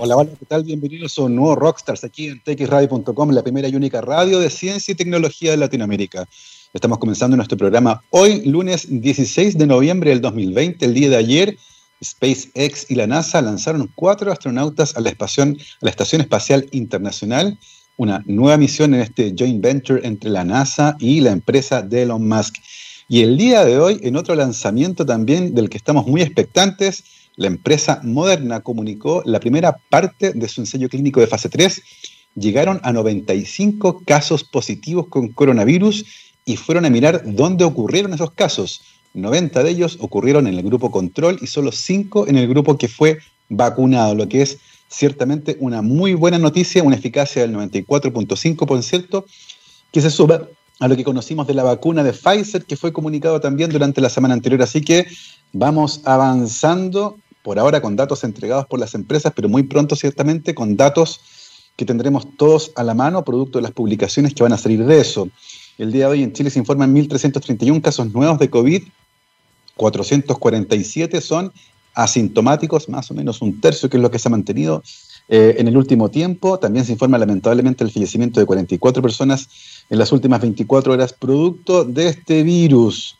Hola, hola, ¿qué tal? Bienvenidos a un nuevo Rockstars aquí en txradio.com, la primera y única radio de ciencia y tecnología de Latinoamérica. Estamos comenzando nuestro programa hoy, lunes 16 de noviembre del 2020. El día de ayer, SpaceX y la NASA lanzaron cuatro astronautas a la, a la Estación Espacial Internacional, una nueva misión en este joint venture entre la NASA y la empresa de Elon Musk. Y el día de hoy, en otro lanzamiento también del que estamos muy expectantes, la empresa Moderna comunicó la primera parte de su ensayo clínico de fase 3. Llegaron a 95 casos positivos con coronavirus y fueron a mirar dónde ocurrieron esos casos. 90 de ellos ocurrieron en el grupo control y solo 5 en el grupo que fue vacunado, lo que es ciertamente una muy buena noticia, una eficacia del 94.5%, que se suma a lo que conocimos de la vacuna de Pfizer, que fue comunicado también durante la semana anterior. Así que vamos avanzando por ahora con datos entregados por las empresas, pero muy pronto ciertamente con datos que tendremos todos a la mano, producto de las publicaciones que van a salir de eso. El día de hoy en Chile se informan 1.331 casos nuevos de COVID, 447 son asintomáticos, más o menos un tercio, que es lo que se ha mantenido eh, en el último tiempo. También se informa lamentablemente el fallecimiento de 44 personas en las últimas 24 horas, producto de este virus.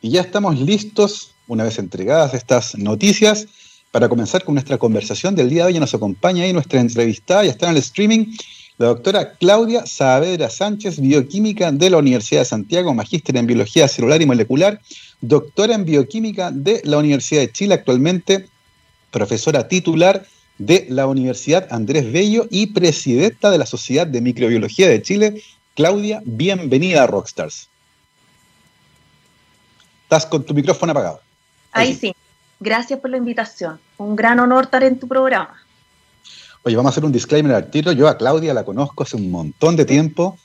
Y ya estamos listos, una vez entregadas estas noticias, para comenzar con nuestra conversación del día de hoy, nos acompaña ahí nuestra entrevistada, ya está en el streaming, la doctora Claudia Saavedra Sánchez, bioquímica de la Universidad de Santiago, magíster en biología celular y molecular, doctora en bioquímica de la Universidad de Chile, actualmente profesora titular de la Universidad Andrés Bello y presidenta de la Sociedad de Microbiología de Chile. Claudia, bienvenida a Rockstars. Estás con tu micrófono apagado. Ahí sí. Gracias por la invitación. Un gran honor estar en tu programa. Oye, vamos a hacer un disclaimer al tiro. Yo a Claudia la conozco hace un montón de tiempo.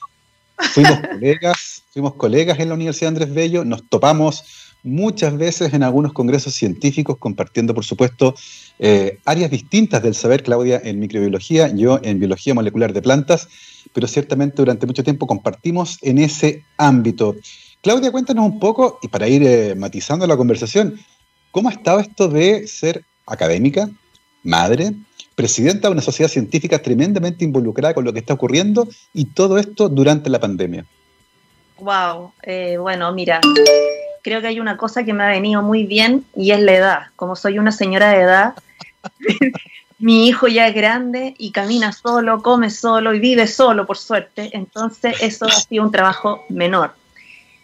Fuimos colegas, fuimos colegas en la Universidad Andrés Bello, nos topamos muchas veces en algunos congresos científicos, compartiendo, por supuesto, eh, áreas distintas del saber, Claudia, en microbiología, yo en biología molecular de plantas, pero ciertamente durante mucho tiempo compartimos en ese ámbito. Claudia, cuéntanos un poco, y para ir eh, matizando la conversación, ¿Cómo ha estado esto de ser académica, madre, presidenta de una sociedad científica tremendamente involucrada con lo que está ocurriendo y todo esto durante la pandemia? Wow, eh, bueno, mira, creo que hay una cosa que me ha venido muy bien y es la edad. Como soy una señora de edad, mi hijo ya es grande y camina solo, come solo y vive solo, por suerte. Entonces, eso ha sido un trabajo menor.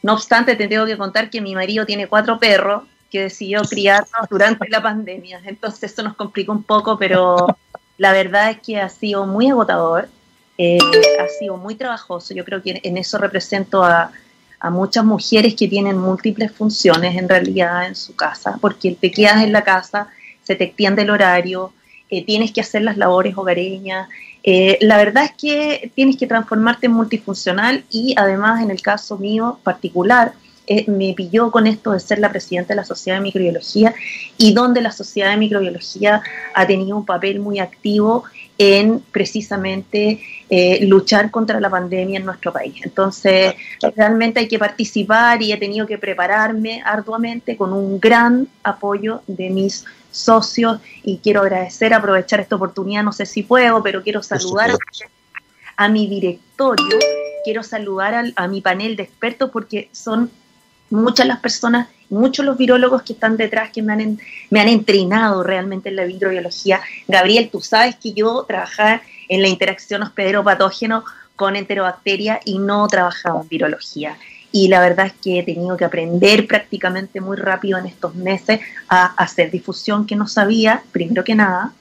No obstante, te tengo que contar que mi marido tiene cuatro perros que decidió criarnos durante la pandemia. Entonces eso nos complicó un poco, pero la verdad es que ha sido muy agotador, eh, ha sido muy trabajoso. Yo creo que en eso represento a, muchas mujeres que tienen múltiples funciones en realidad en su casa, porque te quedas en la casa, se te extiende el horario, eh, tienes que hacer las labores hogareñas. Eh, la verdad es que tienes que transformarte en multifuncional y además en el caso mío particular, eh, me pilló con esto de ser la presidenta de la Sociedad de Microbiología y donde la Sociedad de Microbiología ha tenido un papel muy activo en precisamente eh, luchar contra la pandemia en nuestro país. Entonces, realmente hay que participar y he tenido que prepararme arduamente con un gran apoyo de mis socios y quiero agradecer, aprovechar esta oportunidad, no sé si puedo, pero quiero saludar a, mi directorio, quiero saludar a mi panel de expertos porque son muchas las personas, muchos los virólogos que están detrás que me han, me han entrenado realmente en la microbiología. Gabriel, tú sabes que yo trabajaba en la interacción hospedero-patógeno con enterobacteria y no trabajaba en virología. Y la verdad es que he tenido que aprender prácticamente muy rápido en estos meses a hacer difusión que no sabía, primero que nada.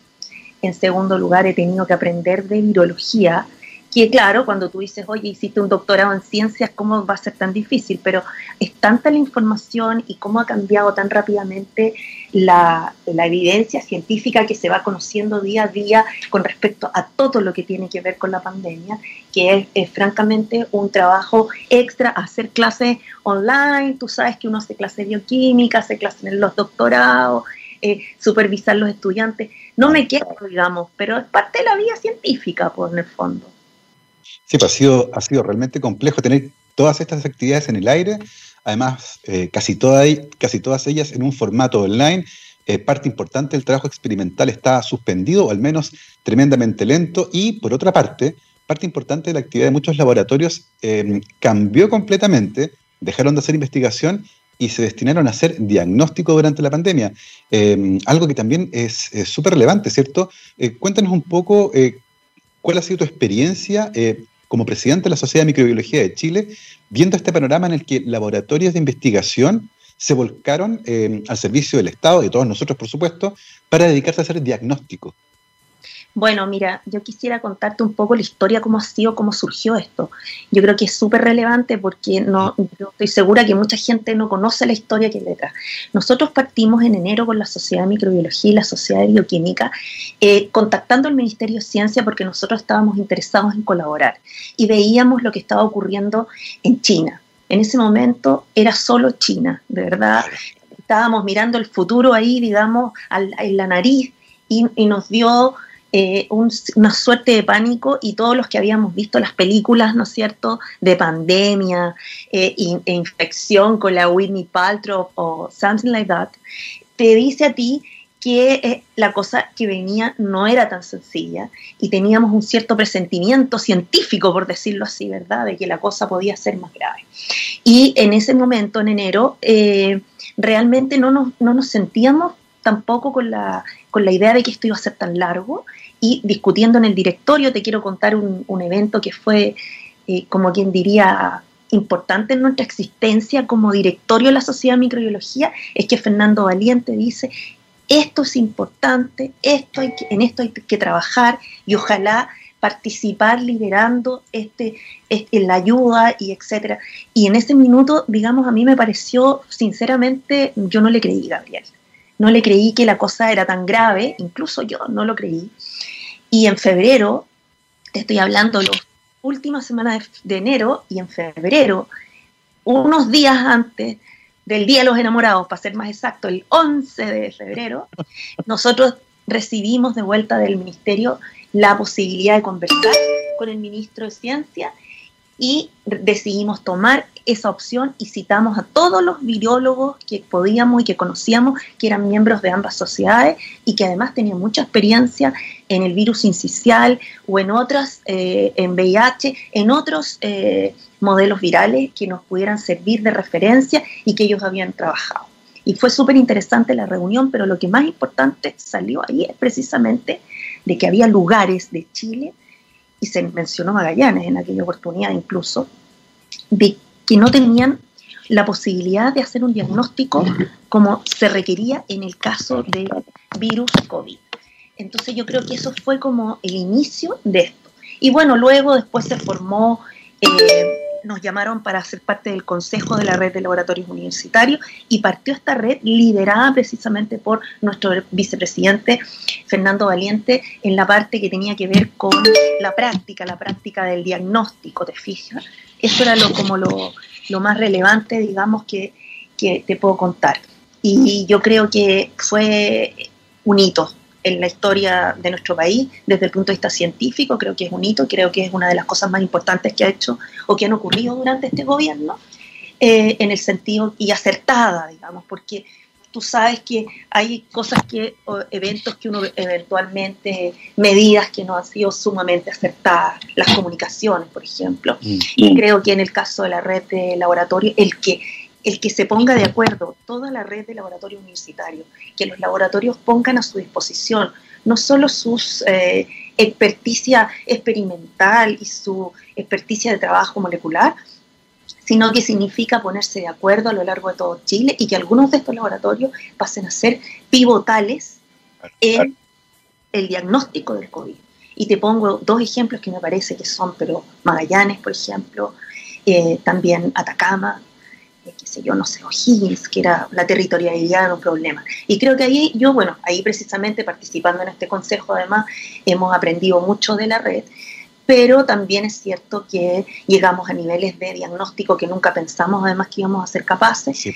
En segundo lugar, he tenido que aprender de virología, que claro, cuando tú dices, oye, hiciste un doctorado en ciencias, ¿cómo va a ser tan difícil? Pero es tanta la información y cómo ha cambiado tan rápidamente la, evidencia científica que se va conociendo día a día con respecto a todo lo que tiene que ver con la pandemia, que es, francamente un trabajo extra, hacer clases online, tú sabes que uno hace clases bioquímica, hace clases en los doctorados, eh, supervisar los estudiantes. No me quedo, digamos, pero es parte de la vida científica, por pues, en el fondo. Sí, pues ha sido, ha sido realmente complejo tener todas estas actividades en el aire, además eh, casi, todas, casi todas ellas en un formato online, eh, parte importante del trabajo experimental está suspendido o al menos tremendamente lento y por otra parte, parte importante de la actividad de muchos laboratorios eh, cambió completamente, dejaron de hacer investigación y se destinaron a hacer diagnóstico durante la pandemia. Eh, algo que también es súper relevante, ¿cierto? cuéntanos un poco cuál ha sido tu experiencia como presidente de la Sociedad de Microbiología de Chile, viendo este panorama en el que laboratorios de investigación se volcaron eh, al servicio del Estado, y de todos nosotros, por supuesto, para dedicarse a hacer diagnóstico. Bueno, mira, yo quisiera contarte un poco la historia, cómo ha sido, cómo surgió esto. Yo creo que es súper relevante porque no, yo estoy segura que mucha gente no conoce la historia que hay detrás. Nosotros partimos en enero con la Sociedad de Microbiología y la Sociedad de Bioquímica, eh, contactando al Ministerio de Ciencia porque nosotros estábamos interesados en colaborar y veíamos lo que estaba ocurriendo en China. En ese momento era solo China, de verdad. Estábamos mirando el futuro ahí, digamos, en la nariz y, y nos dio eh, una suerte de pánico y todos los que habíamos visto las películas, ¿no es cierto?, de pandemia eh, e infección con la Whitney Paltrow o something like that, te dice a ti que eh, la cosa que venía no era tan sencilla y teníamos un cierto presentimiento científico, por decirlo así, ¿verdad?, de que la cosa podía ser más grave. Y en ese momento, en enero, realmente no nos, no nos sentíamos tampoco con la, con la idea de que esto iba a ser tan largo y discutiendo en el directorio, te quiero contar un, evento que fue, eh, como quien diría, importante en nuestra existencia como directorio de la Sociedad de Microbiología, es que Fernando Valiente dice, esto es importante, esto en esto hay que trabajar y ojalá participar liderando este, este, la ayuda y etcétera. Y en ese minuto, digamos, a mí me pareció, sinceramente, yo no le creí, Gabriel. No le creí que la cosa era tan grave, incluso yo no lo creí. Y en febrero, te estoy hablando las últimas semanas de, enero y en febrero, unos días antes del Día de los Enamorados, para ser más exacto, el 11 de febrero, nosotros recibimos de vuelta del ministerio la posibilidad de conversar con el ministro de Ciencia y decidimos tomar esa opción y citamos a todos los virólogos que podíamos y que conocíamos, que eran miembros de ambas sociedades y que además tenían mucha experiencia en el virus incisional o en otras, eh, en VIH, en otros eh, modelos virales que nos pudieran servir de referencia y que ellos habían trabajado. Y fue súper interesante la reunión, pero lo que más importante salió ahí es precisamente de que había lugares de Chile, y se mencionó Magallanes en aquella oportunidad incluso, de que no tenían la posibilidad de hacer un diagnóstico como se requería en el caso del virus COVID. Entonces yo creo que eso fue como el inicio de esto. Y bueno, luego después se formó, eh, nos llamaron para ser parte del Consejo de la Red de Laboratorios Universitarios y partió esta red liderada precisamente por nuestro vicepresidente Fernando Valiente en la parte que tenía que ver con la práctica, la práctica del diagnóstico, de fijas. Eso era lo, como lo, lo más relevante, digamos, que, que te puedo contar. Y yo creo que fue un hito en la historia de nuestro país desde el punto de vista científico, creo que es un hito, creo que es una de las cosas más importantes que ha hecho o que han ocurrido durante este gobierno, eh, en el sentido y acertada, digamos, porque tú sabes que hay cosas que, o eventos que uno eventualmente, medidas que no han sido sumamente acertadas, las comunicaciones, por ejemplo. Mm. Y creo que en el caso de la red de laboratorio, el que el que se ponga de acuerdo toda la red de laboratorios universitarios, que los laboratorios pongan a su disposición no solo su eh, experticia experimental y su experticia de trabajo molecular, sino que significa ponerse de acuerdo a lo largo de todo Chile y que algunos de estos laboratorios pasen a ser pivotales en el diagnóstico del COVID. Y te pongo dos ejemplos que me parece que son, pero Magallanes, por ejemplo, eh, también Atacama, qué sé yo, no sé, O'Higgins, que era la territorialidad era un problema. Y creo que ahí yo, bueno, ahí precisamente participando en este consejo, además, hemos aprendido mucho de la red, pero también es cierto que llegamos a niveles de diagnóstico que nunca pensamos además que íbamos a ser capaces.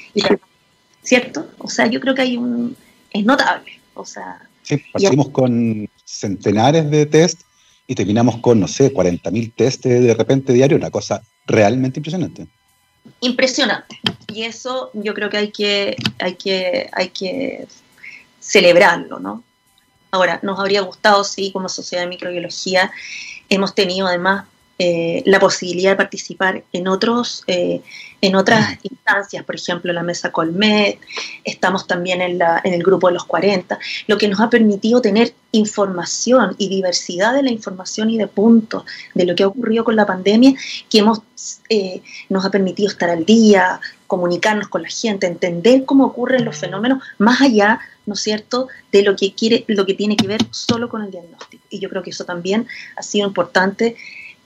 ¿Cierto? O sea, yo creo que hay un... es notable. O sea... Sí, partimos con centenares de test y terminamos con, no sé, 40.000 test de repente diario, una cosa realmente impresionante impresionante. Y eso yo creo que hay que, hay que, hay que celebrarlo, ¿no? Ahora, nos habría gustado, sí, como Sociedad de Microbiología, hemos tenido además eh, la posibilidad de participar en, otros, eh, en otras instancias, por ejemplo, la mesa Colmet, estamos también en, la, en el grupo de los 40, lo que nos ha permitido tener información y diversidad de la información y de puntos de lo que ha ocurrido con la pandemia, que hemos, eh, nos ha permitido estar al día, comunicarnos con la gente, entender cómo ocurren los fenómenos más allá, ¿no es cierto?, de lo que quiere, lo que tiene que ver solo con el diagnóstico. Y yo creo que eso también ha sido importante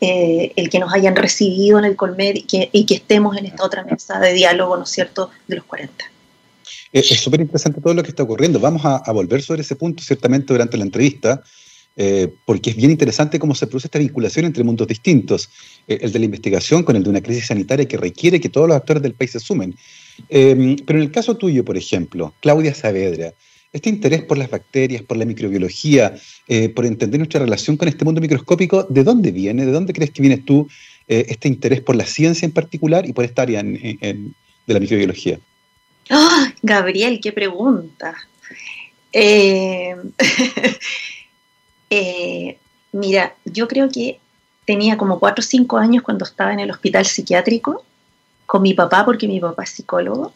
eh, el que nos hayan recibido en el Colmed y que, y que, estemos en esta otra mesa de diálogo, ¿no es cierto?, de los 40. Es súper interesante todo lo que está ocurriendo. Vamos a, volver sobre ese punto ciertamente durante la entrevista, eh, porque es bien interesante cómo se produce esta vinculación entre mundos distintos, eh, el de la investigación con el de una crisis sanitaria que requiere que todos los actores del país se sumen. pero en el caso tuyo, por ejemplo, Claudia Saavedra, este interés por las bacterias, por la microbiología, eh, por entender nuestra relación con este mundo microscópico, ¿de dónde viene? ¿De dónde crees que vienes tú eh, este interés por la ciencia en particular y por esta área de la microbiología? ¡Oh, Gabriel, qué pregunta! Eh, mira, yo creo que tenía como 4 o 5 años cuando estaba en el hospital psiquiátrico con mi papá, porque mi papá es psicólogo,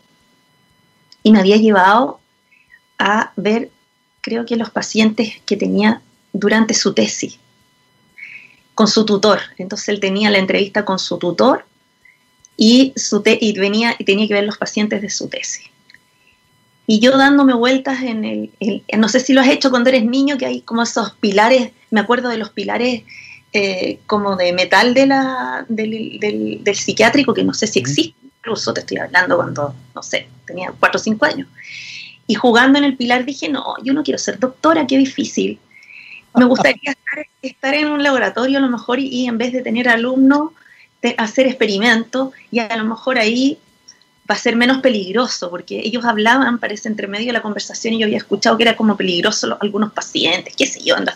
y me había llevado a ver, creo que los pacientes que tenía durante su tesis, con su tutor. Entonces él tenía la entrevista con su tutor y, su y, venía, y tenía que ver los pacientes de su tesis. Y yo dándome vueltas en el, no sé si lo has hecho cuando eres niño, que hay como esos pilares, me acuerdo de los pilares eh, como de metal de la, del, del, psiquiátrico, que no sé si existe, incluso te estoy hablando cuando, no sé, tenía cuatro o cinco años. Y jugando en el pilar dije, no, yo no quiero ser doctora, qué difícil. Me gustaría estar, en un laboratorio a lo mejor y, en vez de tener alumnos, hacer experimentos y a lo mejor ahí va a ser menos peligroso, porque ellos hablaban, parece, entre medio de la conversación y yo había escuchado que era como peligroso algunos pacientes, qué sé yo, anda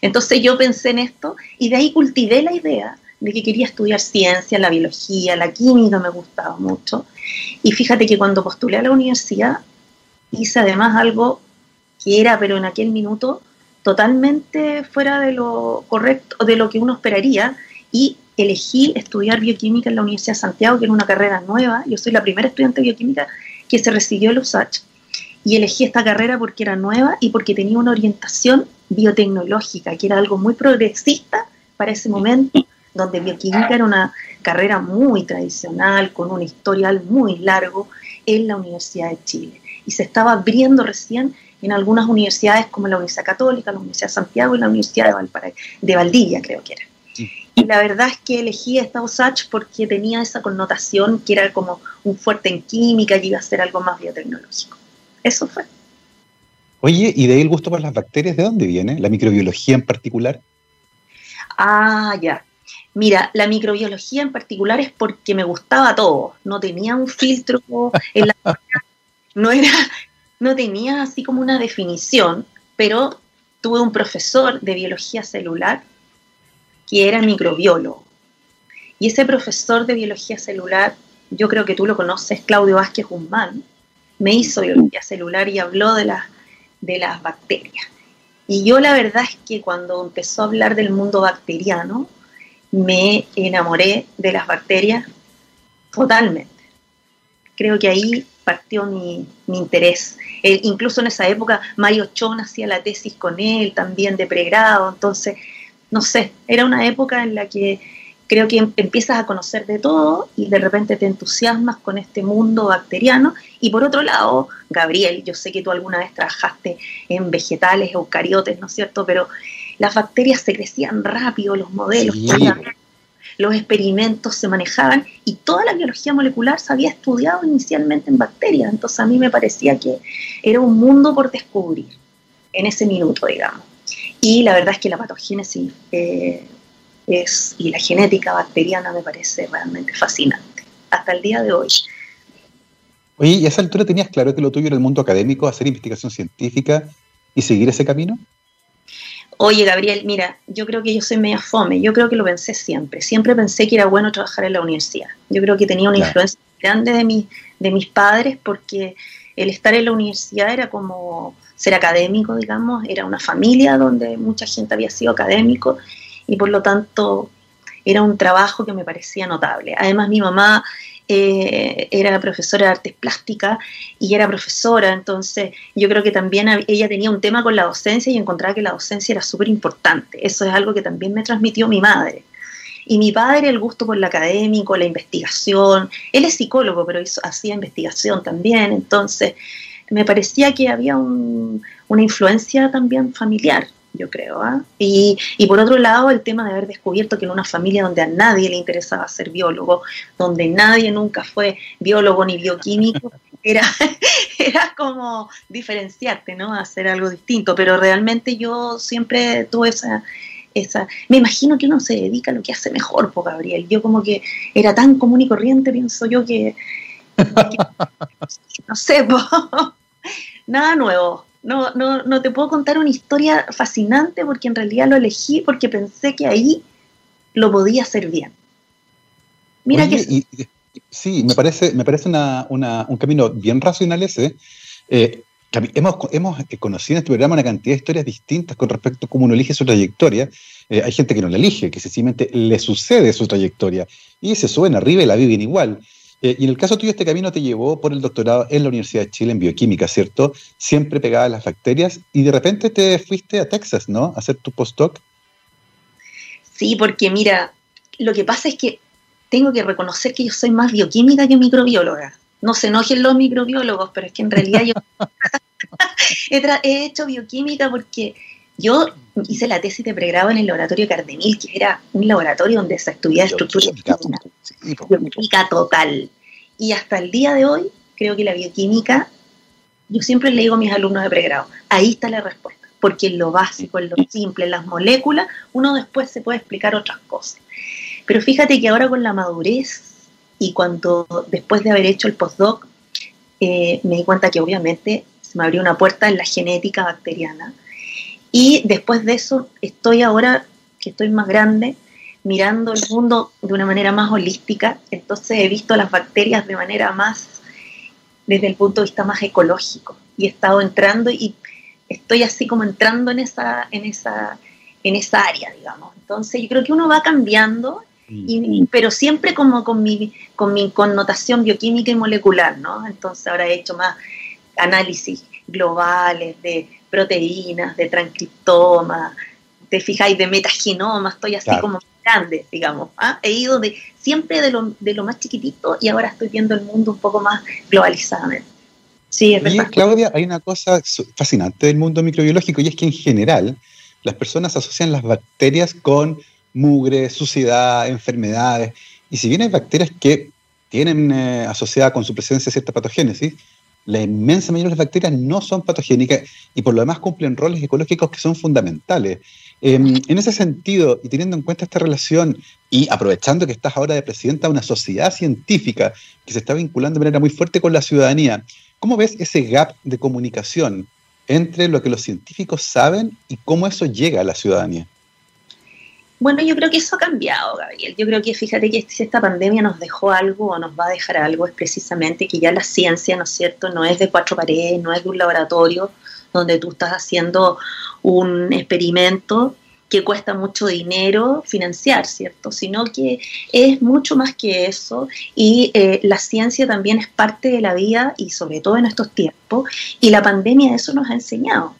Entonces yo pensé en esto y de ahí cultivé la idea de que quería estudiar ciencia, la biología, la química me gustaba mucho. Y fíjate que cuando postulé a la universidad, hice además algo que era, pero en aquel minuto, totalmente fuera de lo correcto, de lo que uno esperaría, y elegí estudiar bioquímica en la Universidad de Santiago, que era una carrera nueva. Yo soy la primera estudiante de bioquímica que se recibió en USACH. Y elegí esta carrera porque era nueva y porque tenía una orientación biotecnológica, que era algo muy progresista para ese momento, donde bioquímica era una carrera muy tradicional, con un historial muy largo en la Universidad de Chile y se estaba abriendo recién en algunas universidades como la Universidad Católica, la Universidad de Santiago y la Universidad de, Valparaíso, de Valdivia, creo que era. Y la verdad es que elegí esta USACH porque tenía esa connotación que era como un fuerte en química y iba a ser algo más biotecnológico. Eso fue. Oye, ¿y de ahí el gusto por las bacterias de dónde viene? ¿La microbiología en particular? Ah, ya. Mira, la microbiología en particular es porque me gustaba todo. No tenía un filtro en la no era, no tenía así como una definición, pero tuve un profesor de biología celular que era microbiólogo. Y ese profesor de biología celular, yo creo que tú lo conoces, Claudio Vázquez Guzmán, me hizo biología celular y habló de, las de las bacterias. Y yo la verdad es que cuando empezó a hablar del mundo bacteriano, me enamoré de las bacterias totalmente. Creo que ahí partió mi, interés. Eh, incluso en esa época Mario Chon hacía la tesis con él también de pregrado, entonces, no sé, era una época en la que creo que em, empiezas a conocer de todo y de repente te entusiasmas con este mundo bacteriano. Y por otro lado, Gabriel, yo sé que tú alguna vez trabajaste en vegetales, eucariotes, ¿no es cierto? Pero las bacterias se crecían rápido, los modelos, los experimentos se manejaban y toda la biología molecular se había estudiado inicialmente en bacterias. Entonces a mí me parecía que era un mundo por descubrir en ese minuto, digamos. Y la verdad es que la patogénesis eh, es, y la genética bacteriana me parece realmente fascinante, hasta el día de hoy. Oye, ¿y a esa altura tenías claro que lo tuyo era el mundo académico, hacer investigación científica y seguir ese camino? Oye, Gabriel, mira, yo creo que yo soy media fome, yo creo que lo pensé siempre, siempre pensé que era bueno trabajar en la universidad, yo creo que tenía una influencia grande de, mi, de mis padres porque el estar en la universidad era como ser académico, digamos, era una familia donde mucha gente había sido académico y por lo tanto era un trabajo que me parecía notable. Además, mi mamá eh, era profesora de artes plásticas y era profesora, entonces yo creo que también ella tenía un tema con la docencia y encontraba que la docencia era súper importante. Eso es algo que también me transmitió mi madre. Y mi padre, el gusto por lo académico, la investigación. Él es psicólogo, pero hacía investigación también. Entonces, me parecía que había una influencia también familiar, yo creo. ¿ah? Y, por otro lado, el tema de haber descubierto que en una familia donde a nadie le interesaba ser biólogo, donde nadie nunca fue biólogo ni bioquímico, era, era como diferenciarte, ¿no? Hacer algo distinto. Pero realmente yo siempre tuve esa, esa, me imagino que uno se dedica a lo que hace mejor, por Gabriel. Yo como que era tan común y corriente, pienso yo que, no sé, nada nuevo. No, no, no te puedo contar una historia fascinante porque en realidad lo elegí porque pensé que ahí lo podía hacer bien. Mira que... sí, me parece, me parece un camino bien racional ese. Eh, hemos, hemos conocido en este programa una cantidad de historias distintas con respecto a cómo uno elige su trayectoria. Eh, hay gente que no la elige, que sencillamente le sucede su trayectoria y se suben arriba y la viven igual. Eh, y en el caso tuyo, este camino te llevó por el doctorado en la Universidad de Chile en bioquímica, ¿cierto? Siempre pegada a las bacterias y de repente te fuiste a Texas, ¿no? A hacer tu postdoc. Sí, porque mira, lo que pasa es que tengo que reconocer que yo soy más bioquímica que microbióloga no se enojen los microbiólogos, pero es que en realidad yo he, hecho bioquímica porque yo hice la tesis de pregrado en el laboratorio Cardemil, que era un laboratorio donde se estudiaba estructura bioquímica total. Y hasta el día de hoy, creo que la bioquímica, yo siempre le digo a mis alumnos de pregrado, ahí está la respuesta, porque en lo básico, en lo simple, en las moléculas, uno después se puede explicar otras cosas. Pero fíjate que ahora con la madurez y cuando después de haber hecho el postdoc eh, me di cuenta que obviamente se me abrió una puerta en la genética bacteriana. Y después de eso estoy ahora, que estoy más grande, mirando el mundo de una manera más holística, entonces he visto las bacterias de manera más, desde el punto de vista más ecológico. Y he estado entrando y estoy así como entrando en esa, en esa, en esa área, digamos. Entonces yo creo que uno va cambiando Mm. pero siempre como con mi, con mi connotación bioquímica y molecular, ¿no? Entonces ahora he hecho más análisis globales de proteínas, de transcriptoma, te fijáis, de metagenoma, estoy así como grande, digamos. ¿ah? He ido de, siempre de lo, de lo más chiquitito y ahora estoy viendo el mundo un poco más globalizadamente. Sí, es verdad. Claudia, hay una cosa fascinante del mundo microbiológico y es que en general las personas asocian las bacterias con mugre, suciedad, enfermedades. Y si bien hay bacterias que tienen eh, asociada con su presencia cierta patogénesis, la inmensa mayoría de las bacterias no son patogénicas y por lo demás cumplen roles ecológicos que son fundamentales. Em, en ese sentido, y teniendo en cuenta esta relación y aprovechando que estás ahora de presidenta de una sociedad científica que se está vinculando de manera muy fuerte con la ciudadanía, ¿cómo ves ese gap de comunicación entre lo que los científicos saben y cómo eso llega a la ciudadanía? Bueno, yo creo que eso ha cambiado, Gabriel. Yo creo que fíjate que si esta pandemia nos dejó algo o nos va a dejar algo, es precisamente que ya la ciencia, ¿no es cierto?, no es de cuatro paredes, no es de un laboratorio donde tú estás haciendo un experimento que cuesta mucho dinero financiar, ¿cierto? Sino que es mucho más que eso y eh, la ciencia también es parte de la vida y sobre todo en estos tiempos y la pandemia eso nos ha enseñado.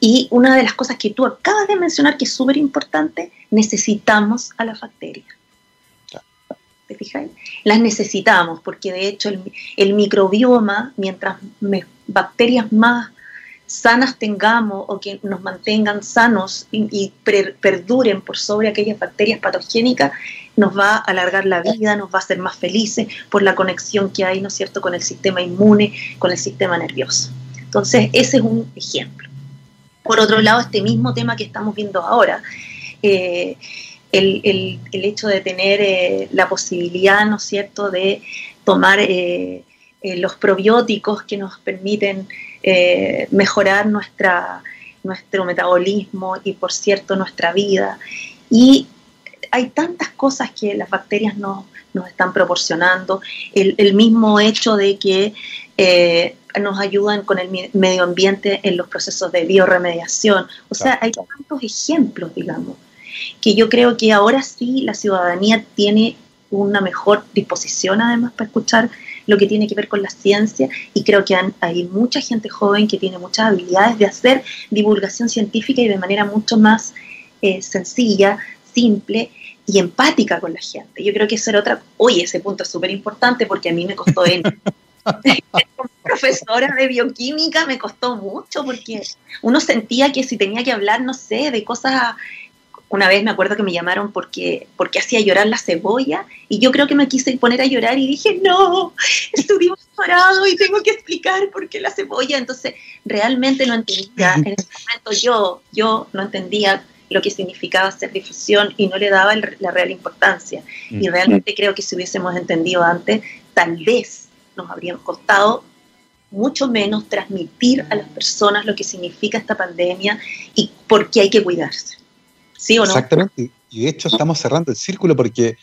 Y una de las cosas que tú acabas de mencionar que es súper importante, necesitamos a las bacterias. ¿Te fijáis? Las necesitamos porque de hecho el, microbioma, mientras bacterias más sanas tengamos o que nos mantengan sanos y, perduren por sobre aquellas bacterias patogénicas, nos va a alargar la vida, nos va a hacer más felices por la conexión que hay, ¿no es cierto?, con el sistema inmune, con el sistema nervioso. Entonces, ese es un ejemplo. Por otro lado, este mismo tema que estamos viendo ahora, eh, el, hecho de tener eh, la posibilidad, ¿no es cierto?, de tomar eh, los probióticos que nos permiten mejorar nuestra, nuestro metabolismo y, por cierto, nuestra vida. Y hay tantas cosas que las bacterias nos, nos están proporcionando. El, mismo hecho de que nos ayudan con el medio ambiente en los procesos de bioremediación. O sea, hay tantos ejemplos, digamos, que yo creo que ahora sí la ciudadanía tiene una mejor disposición además para escuchar lo que tiene que ver con la ciencia y creo que hay mucha gente joven que tiene muchas habilidades de hacer divulgación científica y de manera mucho más eh, sencilla, simple y empática con la gente. Yo creo que eso era otra, oye, ese punto es súper importante porque a mí me costó en... Como profesora de bioquímica me costó mucho porque uno sentía que si tenía que hablar, no sé, de cosas una vez me acuerdo que me llamaron porque, porque hacía llorar la cebolla y yo creo que me quise poner a llorar y dije, no, estudié doctorado y tengo que explicar por qué la cebolla. Entonces, realmente no entendía, en ese momento yo, yo no entendía lo que significaba hacer difusión y no le daba la real importancia. Y mm. realmente creo que si hubiésemos entendido antes, tal vez nos habría costado mucho menos transmitir a las personas lo que significa esta pandemia y por qué hay que cuidarse. ¿Sí o no? Exactamente. Y de hecho estamos cerrando el círculo porque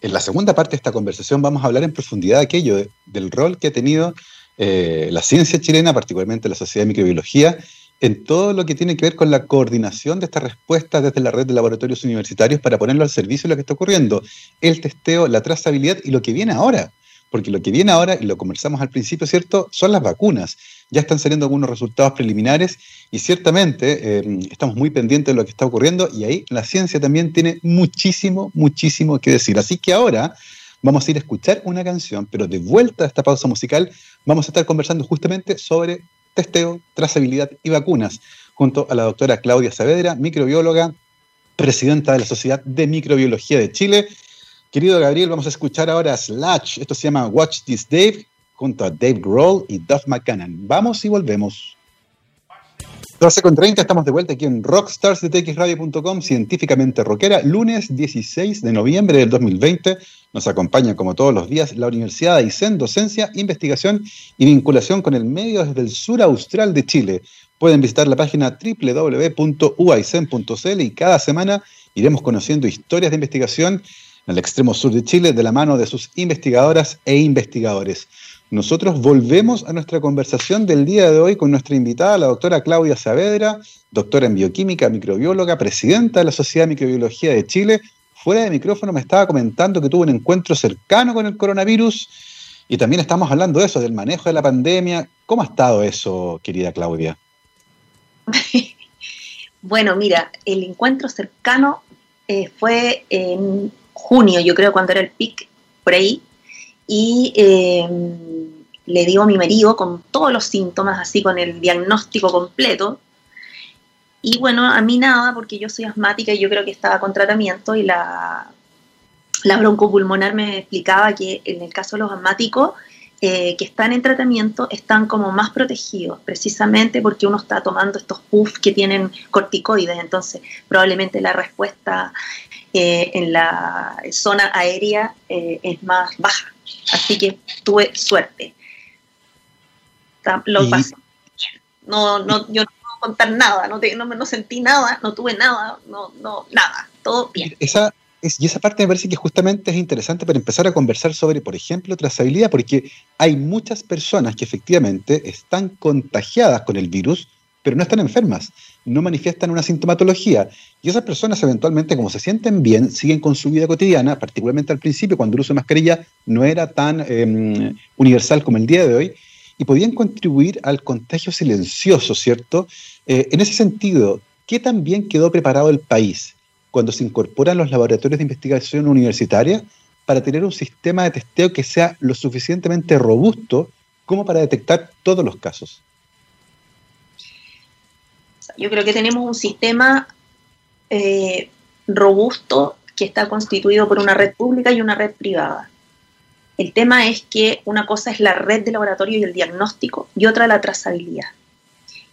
en la segunda parte de esta conversación vamos a hablar en profundidad de aquello, del rol que ha tenido eh, la ciencia chilena, particularmente la Sociedad de Microbiología, en todo lo que tiene que ver con la coordinación de estas respuestas desde la red de laboratorios universitarios para ponerlo al servicio de lo que está ocurriendo, el testeo, la trazabilidad y lo que viene ahora porque lo que viene ahora, y lo conversamos al principio, ¿cierto?, son las vacunas. Ya están saliendo algunos resultados preliminares y ciertamente em, estamos muy pendientes de lo que está ocurriendo y ahí la ciencia también tiene muchísimo, muchísimo que decir. Así que ahora vamos a ir a escuchar una canción, pero de vuelta a esta pausa musical vamos a estar conversando justamente sobre testeo, trazabilidad y vacunas, junto a la doctora Claudia Saavedra, microbióloga, presidenta de la Sociedad de Microbiología de Chile Querido Gabriel, vamos a escuchar ahora Slash. Esto se llama Watch This Dave junto a Dave Grohl y Duff McCannon. Vamos y volvemos. 12 con 30, estamos de vuelta aquí en rockstarsdetxradio.com, científicamente rockera, lunes 16 de noviembre del 2020. Nos acompaña, como todos los días, la Universidad de Aysén, docencia, investigación y vinculación con el medio desde el sur austral de Chile. Pueden visitar la página www.uaisen.cl y cada semana iremos conociendo historias de investigación en el extremo sur de Chile, de la mano de sus investigadoras e investigadores. Nosotros volvemos a nuestra conversación del día de hoy con nuestra invitada, la doctora Claudia Saavedra, doctora en bioquímica, microbióloga, presidenta de la Sociedad de Microbiología de Chile. Fuera de micrófono me estaba comentando que tuvo un encuentro cercano con el coronavirus y también estamos hablando de eso, del manejo de la pandemia. ¿Cómo ha estado eso, querida Claudia? bueno, mira, el encuentro cercano eh, fue en junio, yo creo, cuando era el pic, por ahí, y em, le digo a mi marido con todos los síntomas, así con el diagnóstico completo. Y bueno, a mí nada, porque yo soy asmática y yo creo que estaba con tratamiento y la, la broncopulmonar me explicaba que en el caso de los asmáticos, eh, que están en tratamiento están como más protegidos, precisamente porque uno está tomando estos puffs que tienen corticoides, entonces probablemente la respuesta eh, en la zona aérea eh, es más baja. Así que tuve suerte. Lo pasé. No, no, yo no puedo contar nada, no, no, no, sentí nada, no tuve nada, no, no, nada, todo bien. Esa, y esa parte me parece que justamente es interesante para empezar a conversar sobre, por ejemplo, trazabilidad, porque hay muchas personas que efectivamente están contagiadas con el virus, pero no están enfermas, no manifiestan una sintomatología. Y esas personas eventualmente, como se sienten bien, siguen con su vida cotidiana, particularmente al principio, cuando el uso de mascarilla no era tan em, universal como el día de hoy, y podían contribuir al contagio silencioso, ¿cierto? Eh, en ese sentido, ¿qué tan bien quedó preparado el país cuando se incorporan los laboratorios de investigación universitaria para tener un sistema de testeo que sea lo suficientemente robusto como para detectar todos los casos? Yo creo que tenemos un sistema eh, robusto que está constituido por una red pública y una red privada. El tema es que una cosa es la red de laboratorio y el diagnóstico y otra la trazabilidad.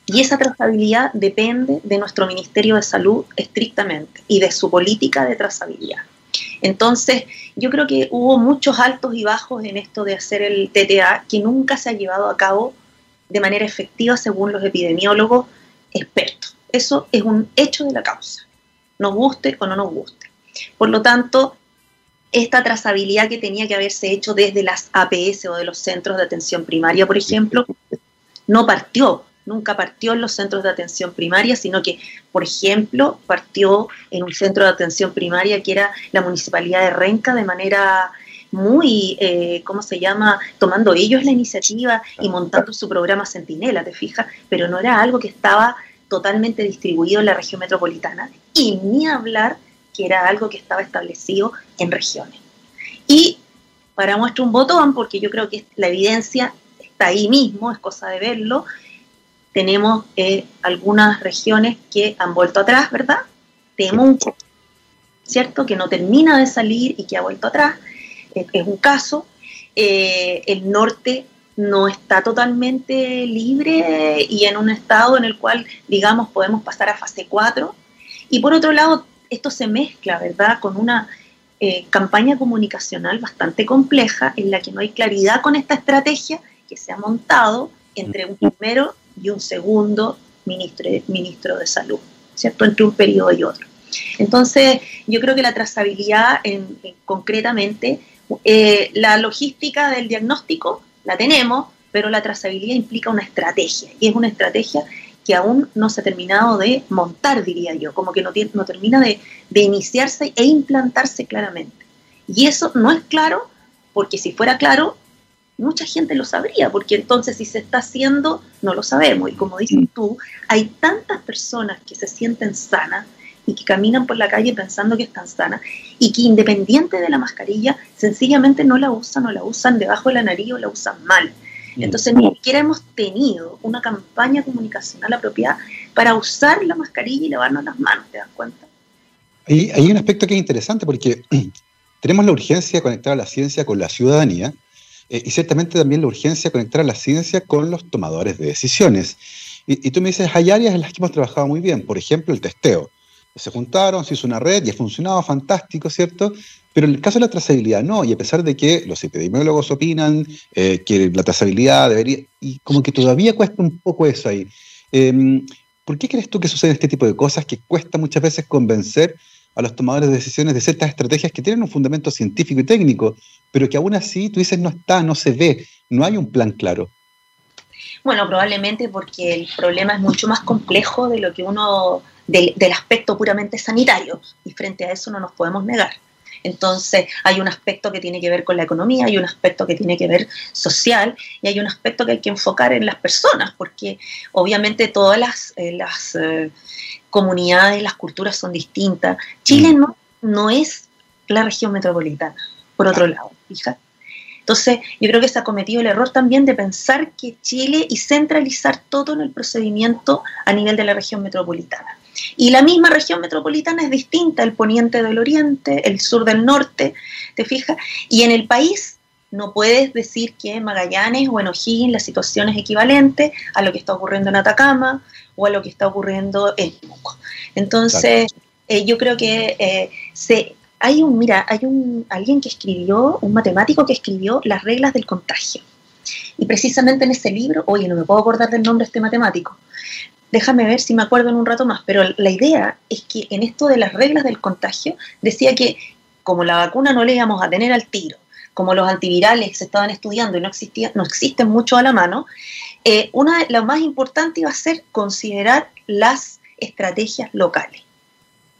Y esa trazabilidad depende de nuestro Ministerio de Salud estrictamente y de su política de trazabilidad. Entonces, yo creo que hubo muchos altos y bajos en esto de hacer el TTA que nunca se ha llevado a cabo de manera efectiva según los epidemiólogos expertos. Eso es un hecho de la causa, nos guste o no nos guste. Por lo tanto, esta trazabilidad que tenía que haberse hecho desde las APS o de los centros de atención primaria, por ejemplo, no partió, nunca partió en los centros de atención primaria, sino que, por ejemplo, partió en un centro de atención primaria que era la Municipalidad de Renca de manera muy, eh, ¿cómo se llama?, tomando ellos la iniciativa y montando su programa Centinela, ¿te fijas? Pero no era algo que estaba totalmente distribuido en la región metropolitana y ni hablar que era algo que estaba establecido en regiones. Y para muestra un botón, porque yo creo que la evidencia está ahí mismo, es cosa de verlo, tenemos eh, algunas regiones que han vuelto atrás, ¿verdad? Temuco, ¿cierto? Que no termina de salir y que ha vuelto atrás, es un caso. Eh, el norte no está totalmente libre y en un estado en el cual, digamos, podemos pasar a fase 4. Y por otro lado, esto se mezcla, ¿verdad?, con una eh, campaña comunicacional bastante compleja en la que no hay claridad con esta estrategia que se ha montado entre un primero y un segundo ministro, ministro de salud, ¿cierto? Entre un periodo y otro. Entonces, yo creo que la trazabilidad, en, concretamente, eh, la logística del diagnóstico la tenemos, pero la trazabilidad implica una estrategia, y es una estrategia que aún no se ha terminado de montar, diría yo, como que no, no termina de, de iniciarse e implantarse claramente. Y eso no es claro, porque si fuera claro, mucha gente lo sabría, porque entonces si se está haciendo, no lo sabemos. Y como dices tú, hay tantas personas que se sienten sanas y que caminan por la calle pensando que están sanas y que independiente de la mascarilla, sencillamente no la usan o la usan debajo de la nariz o la usan mal. Entonces ni siquiera hemos tenido una campaña comunicacional apropiada para usar la mascarilla y lavarnos las manos, ¿te das cuenta? Hay, hay un aspecto que es interesante porque tenemos la urgencia de conectar a la ciencia con la ciudadanía, eh, y ciertamente también la urgencia de conectar a la ciencia con los tomadores de decisiones. Y, tú me dices, hay áreas en las que hemos trabajado muy bien, por ejemplo, el testeo. Se juntaron, se hizo una red y ha funcionado fantástico, ¿cierto? Pero en el caso de la trazabilidad no, y a pesar de que los epidemiólogos opinan eh, que la trazabilidad debería, y como que todavía cuesta un poco eso ahí. Em, ¿Por qué crees tú que suceden este tipo de cosas que cuesta muchas veces convencer a los tomadores de decisiones de ciertas estrategias que tienen un fundamento científico y técnico, pero que aún así tú dices no está, no se ve, no hay un plan claro. Bueno, probablemente porque el problema es mucho más complejo de lo que uno, del, aspecto puramente sanitario, y frente a eso no nos podemos negar. Entonces, hay un aspecto que tiene que ver con la economía, hay un aspecto que tiene que ver social y hay un aspecto que hay que enfocar en las personas, porque obviamente todas las, eh, las eh, comunidades, las culturas son distintas. Chile mm. no, no es la región metropolitana, por otro lado, fíjate. Entonces, yo creo que se ha cometido el error también de pensar que Chile y centralizar todo en el procedimiento a nivel de la región metropolitana. Y la misma región metropolitana es distinta, el poniente del oriente, el sur del norte, ¿te fijas? Y en el país no puedes decir que en Magallanes o en O'Higgins la situación es equivalente a lo que está ocurriendo en Atacama o a lo que está ocurriendo en Temuco. Entonces, eh, yo creo que eh, se, hay un, mira, hay un, alguien que escribió, un matemático que escribió las reglas del contagio. Y precisamente en ese libro, oye, no me puedo acordar del nombre de este matemático, déjame ver si me acuerdo en un rato más, pero la idea es que en esto de las reglas del contagio decía que como la vacuna no le íbamos a tener al tiro, como los antivirales se estaban estudiando y no, existía, no existen mucho a la mano, eh, una de lo más importante iba a ser considerar las estrategias locales.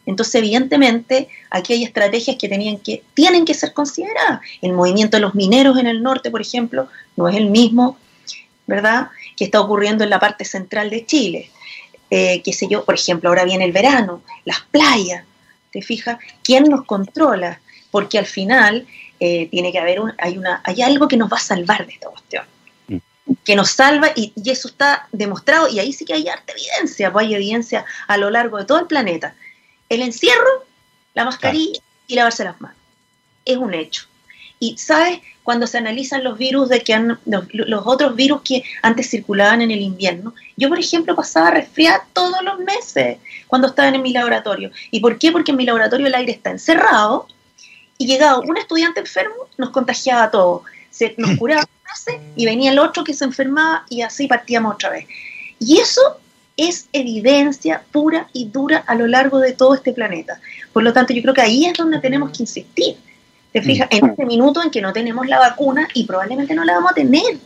Entonces, evidentemente, aquí hay estrategias que, tenían que tienen que ser consideradas. El movimiento de los mineros en el norte, por ejemplo, no es el mismo, ¿verdad?, que está ocurriendo en la parte central de Chile. Eh, qué sé yo, por ejemplo, ahora viene el verano, las playas, ¿te fijas? ¿Quién nos controla? Porque al final eh, tiene que haber hay, una, hay algo que nos va a salvar de esta cuestión que nos salva y, eso está demostrado y ahí sí que hay harta evidencia, pues hay evidencia a lo largo de todo el planeta. El encierro, la mascarilla y lavarse las manos. Es un hecho. Y sabes, cuando se analizan los virus de que han, los, otros virus que antes circulaban en el invierno, yo por ejemplo pasaba resfriada todos los meses cuando estaba en mi laboratorio. ¿Y por qué? Porque en mi laboratorio el aire está encerrado y llegaba un estudiante enfermo, nos contagiaba a todos. Se, nos curaba y venía el otro que se enfermaba y así partíamos otra vez. Y eso es evidencia pura y dura a lo largo de todo este planeta. Por lo tanto, yo creo que ahí es donde tenemos que insistir. ¿Te fijas? En este minuto en que no tenemos la vacuna y probablemente no la vamos a tener.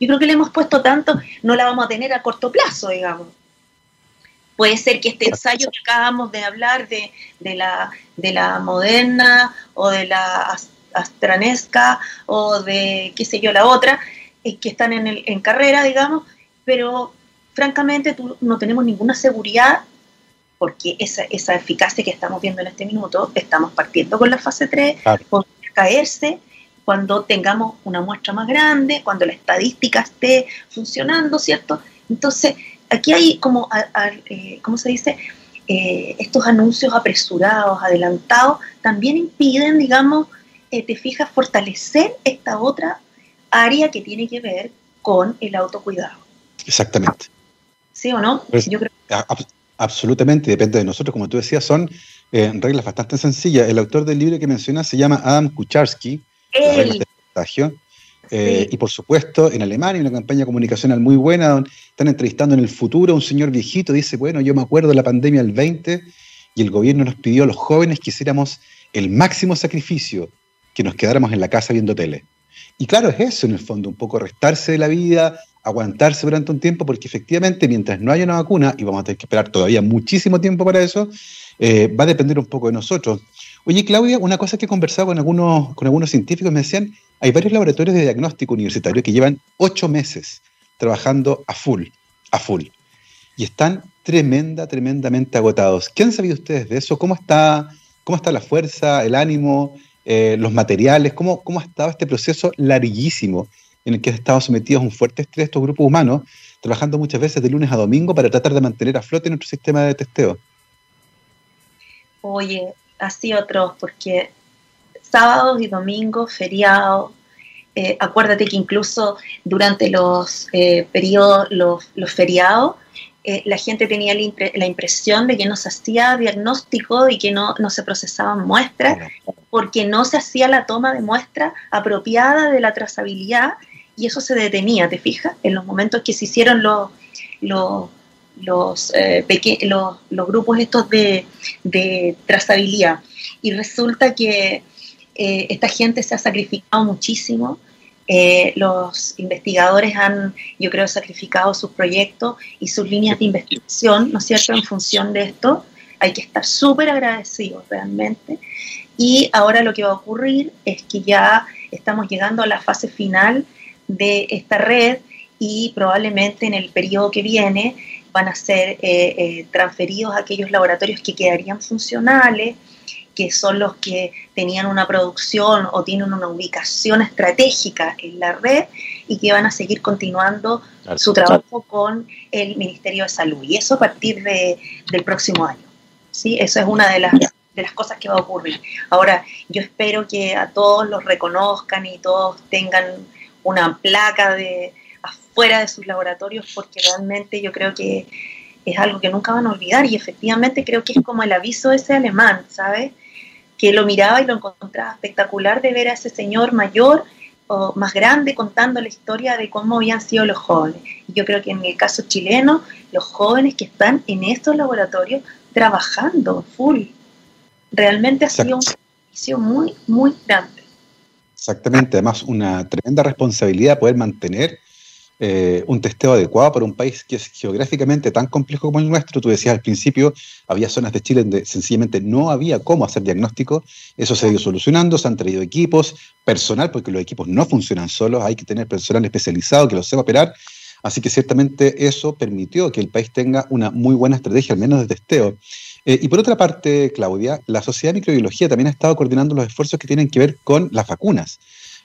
Yo creo que le hemos puesto tanto, no la vamos a tener a corto plazo, digamos. Puede ser que este ensayo que acabamos de hablar de, la, de la moderna o de la astranesca o de, qué sé yo, la otra, eh, que están en, el, en carrera, digamos, pero francamente no tenemos ninguna seguridad porque esa, esa eficacia que estamos viendo en este minuto, estamos partiendo con la fase 3, por caerse cuando tengamos una muestra más grande, cuando la estadística esté funcionando, ¿cierto? Entonces, aquí hay como, eh, ¿cómo se dice? Eh, estos anuncios apresurados, adelantados, también impiden, digamos, eh, te fijas, fortalecer esta otra área que tiene que ver con el autocuidado. Exactamente. ¿Sí o no? Pues, Yo creo. Absolutamente, depende de nosotros. Como tú decías, son reglas bastante sencillas. El autor del libro que mencionas se llama Adam Kucharski, eh, y por supuesto, en Alemania, una campaña comunicacional muy buena, donde están entrevistando en el futuro a un señor viejito, dice, bueno, yo me acuerdo de la pandemia del 20 y el gobierno nos pidió a los jóvenes que hiciéramos el máximo sacrificio, que nos quedáramos en la casa viendo tele. Y claro, es eso en el fondo, un poco restarse de la vida, aguantarse durante un tiempo, porque efectivamente mientras no haya una vacuna, y vamos a tener que esperar todavía muchísimo tiempo para eso, eh, va a depender un poco de nosotros. Oye, Claudia, una cosa que he conversado con algunos, con algunos científicos me decían, hay varios laboratorios de diagnóstico universitario que llevan ocho meses trabajando a full, a full. Y están tremenda, tremendamente agotados. ¿Qué han sabido ustedes de eso? ¿Cómo está, cómo está la fuerza, el ánimo, eh, los materiales? ¿Cómo, ¿Cómo ha estado este proceso larguísimo en el que han estado sometidos a un fuerte estrés estos grupos humanos, trabajando muchas veces de lunes a domingo para tratar de mantener a flote nuestro sistema de testeo? Oye, así otros, porque sábados y domingos, feriados, eh, acuérdate que incluso durante los eh, periodos, los, feriados, eh, la gente tenía la, impresión de que no se hacía diagnóstico y que no, no se procesaban muestras, porque no se hacía la toma de muestra apropiada de la trazabilidad y eso se detenía, ¿te fijas? En los momentos que se hicieron los, los los, eh, los, los, grupos estos de, de, trazabilidad. Y resulta que eh, esta gente se ha sacrificado muchísimo. Eh, los investigadores han, yo creo, sacrificado sus proyectos y sus líneas de investigación, ¿no es cierto?, en función de esto. Hay que estar súper agradecidos realmente. Y ahora lo que va a ocurrir es que ya estamos llegando a la fase final de esta red y probablemente en el periodo que viene van a ser eh, eh, transferidos a aquellos laboratorios que quedarían funcionales, que son los que tenían una producción o tienen una ubicación estratégica en la red y que van a seguir continuando su trabajo con el Ministerio de Salud. Y eso a partir de, del próximo año. ¿sí? Eso es una de las, de las cosas que va a ocurrir. Ahora, yo espero que a todos los reconozcan y todos tengan una placa de, fuera de sus laboratorios porque realmente yo creo que es algo que nunca van a olvidar y efectivamente creo que es como el aviso de ese alemán, ¿sabes? Que lo miraba y lo encontraba espectacular de ver a ese señor mayor o más grande contando la historia de cómo habían sido los jóvenes. Y yo creo que en el caso chileno, los jóvenes que están en estos laboratorios trabajando full, realmente ha sido un servicio muy, muy grande. Exactamente, además una tremenda responsabilidad poder mantener eh, un testeo adecuado para un país que es geográficamente tan complejo como el nuestro. Tú decías al principio, había zonas de Chile donde sencillamente no había cómo hacer diagnóstico. Eso se ha ido solucionando, se han traído equipos, personal, porque los equipos no funcionan solos, hay que tener personal especializado que los sepa operar. Así que ciertamente eso permitió que el país tenga una muy buena estrategia, al menos de testeo. Eh, y por otra parte, Claudia, la Sociedad de Microbiología también ha estado coordinando los esfuerzos que tienen que ver con las vacunas.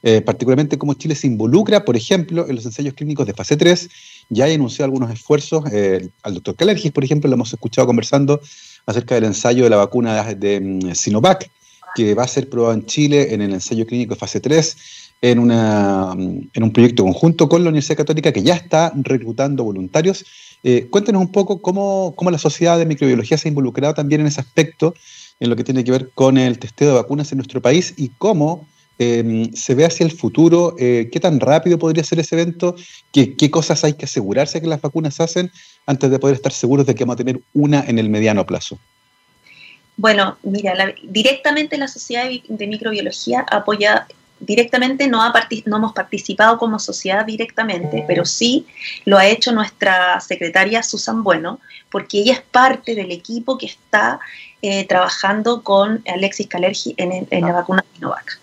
Eh, particularmente cómo Chile se involucra, por ejemplo, en los ensayos clínicos de fase 3. Ya he anunciado algunos esfuerzos. Eh, al doctor Calergis, por ejemplo, lo hemos escuchado conversando acerca del ensayo de la vacuna de, mm, Sinovac, que va a ser probado en Chile en el ensayo clínico de fase 3 en, una, mm, en un proyecto conjunto con la Universidad Católica que ya está reclutando voluntarios. Eh, cuéntenos un poco cómo, cómo, la sociedad de microbiología se ha involucrado también en ese aspecto, en lo que tiene que ver con el testeo de vacunas en nuestro país y cómo Em, se ve hacia el futuro, eh, qué tan rápido podría ser ese evento, ¿Qué, qué cosas hay que asegurarse que las vacunas hacen antes de poder estar seguros de que vamos a tener una en el mediano plazo. Bueno, mira, directamente la Sociedad de Microbiología apoya directamente no, ha no hemos participado como sociedad directamente, pero sí lo ha hecho nuestra secretaria Susan Bueno, porque ella es parte del equipo que está eh, trabajando con Alexis Calergi en, en la ah. vacuna Sinovac.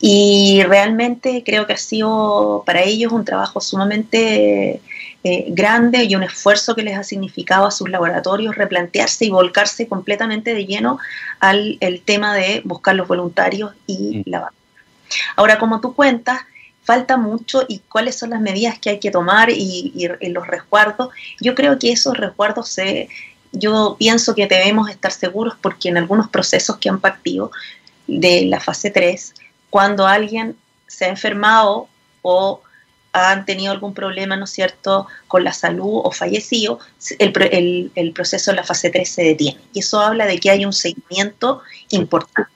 Y realmente creo que ha sido para ellos un trabajo sumamente eh, grande y un esfuerzo que les ha significado a sus laboratorios replantearse y volcarse completamente de lleno al el tema de buscar los voluntarios y mm. la vacuna. Ahora, como tú cuentas, falta mucho y cuáles son las medidas que hay que tomar y, los resguardos. Yo creo que esos resguardos se, yo pienso que debemos estar seguros porque en algunos procesos que han partido de la fase 3, cuando alguien se ha enfermado o han tenido algún problema, ¿no es cierto?, con la salud o fallecido, el, el, proceso de la fase 3 se detiene. Y eso habla de que hay un seguimiento importante.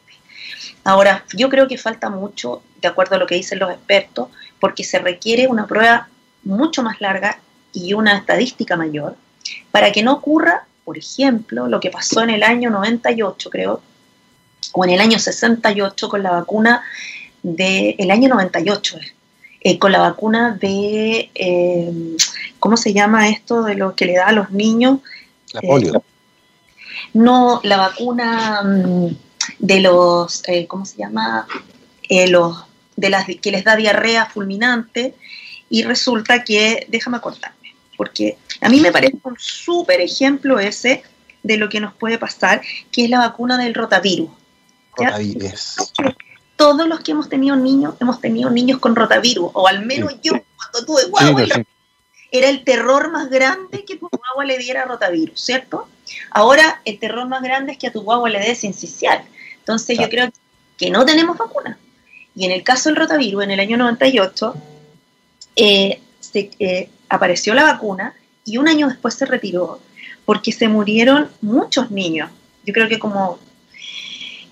Ahora, yo creo que falta mucho, de acuerdo a lo que dicen los expertos, porque se requiere una prueba mucho más larga y una estadística mayor para que no ocurra, por ejemplo, lo que pasó en el año 98, creo, o en el año 68 con la vacuna del el año 98, eh, con la vacuna de, eh, ¿cómo se llama esto? De lo que le da a los niños. La polio. Eh, no, la vacuna mm, de los, ¿cómo se llama? los, de las que les da diarrea fulminante y resulta que, déjame contarme, porque a mí me parece un súper ejemplo ese de lo que nos puede pasar, que es la vacuna del rotavirus. Todos los que hemos tenido niños, hemos tenido niños con rotavirus, o al menos yo, cuando tuve guagua, era el terror más grande que tu guagua le diera rotavirus, ¿cierto? Ahora el terror más grande es que a tu guagua le dé sincicial. Entonces yo creo que no tenemos vacuna. Y en el caso del rotavirus, en el año 98, eh, se, eh, apareció la vacuna y un año después se retiró porque se murieron muchos niños. Yo creo que como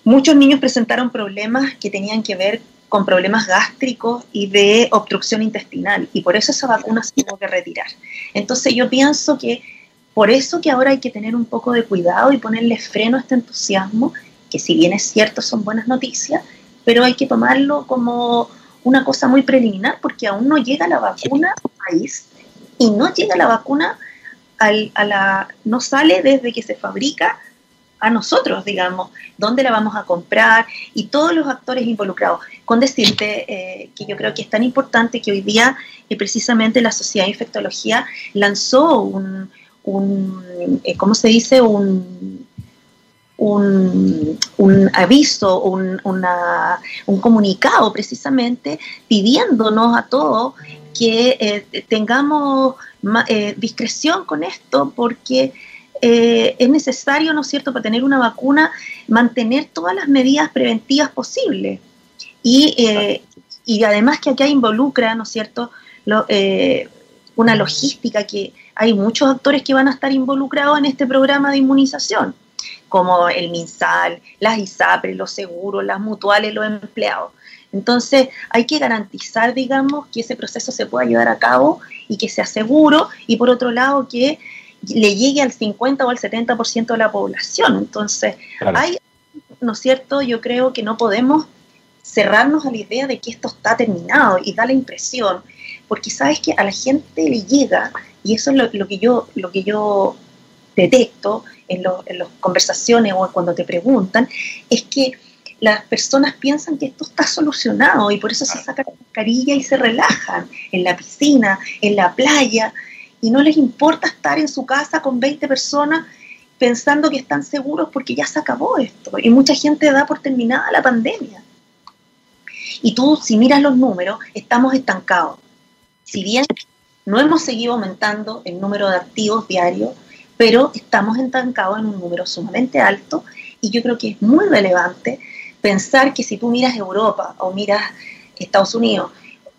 Muchos niños presentaron problemas que tenían que ver con problemas gástricos y de obstrucción intestinal y por eso esa vacuna se tuvo que retirar. Entonces yo pienso que por eso que ahora hay que tener un poco de cuidado y ponerle freno a este entusiasmo, que si bien es cierto son buenas noticias, pero hay que tomarlo como una cosa muy preliminar porque aún no llega la vacuna al país y no llega la vacuna al, a la, no sale desde que se fabrica a nosotros, digamos, dónde la vamos a comprar y todos los actores involucrados. Con decirte eh, que yo creo que es tan importante que hoy día eh, precisamente la Sociedad de Infectología lanzó un, un eh, ¿cómo se dice? Un, un, un aviso, un, un comunicado precisamente pidiéndonos a todos que tengamos discreción con esto porque eh, es necesario, ¿no es cierto?, para tener una vacuna, mantener todas las medidas preventivas posibles. Y, eh, y además que acá involucra, ¿no es cierto?, eh, una logística que hay muchos actores que van a estar involucrados en este programa de inmunización, como el MinSal, las ISAPRES, los seguros, las mutuales, los empleados. Entonces hay que garantizar, digamos, que ese proceso se pueda llevar a cabo y que sea seguro y por otro lado que le llegue al 50 o al 70% de la población. Entonces, hay, ¿no es cierto? Yo creo que no podemos cerrarnos a la idea de que esto está terminado y da la impresión, porque sabes que a la gente le llega, y eso es lo, que, yo, lo que yo detecto en, en las conversaciones o cuando te preguntan, es que las personas piensan que esto está solucionado y por eso se sacan la mascarilla y se relajan en la piscina, en la playa, y no les importa estar en su casa con 20 personas pensando que están seguros porque ya se acabó esto. Y mucha gente da por terminada la pandemia. Y tú, si miras los números, estamos estancados. Si bien no hemos seguido aumentando el número de activos diarios, pero estamos estancados en un número sumamente alto y yo creo que es muy relevante pensar que si tú miras Europa o miras Estados Unidos,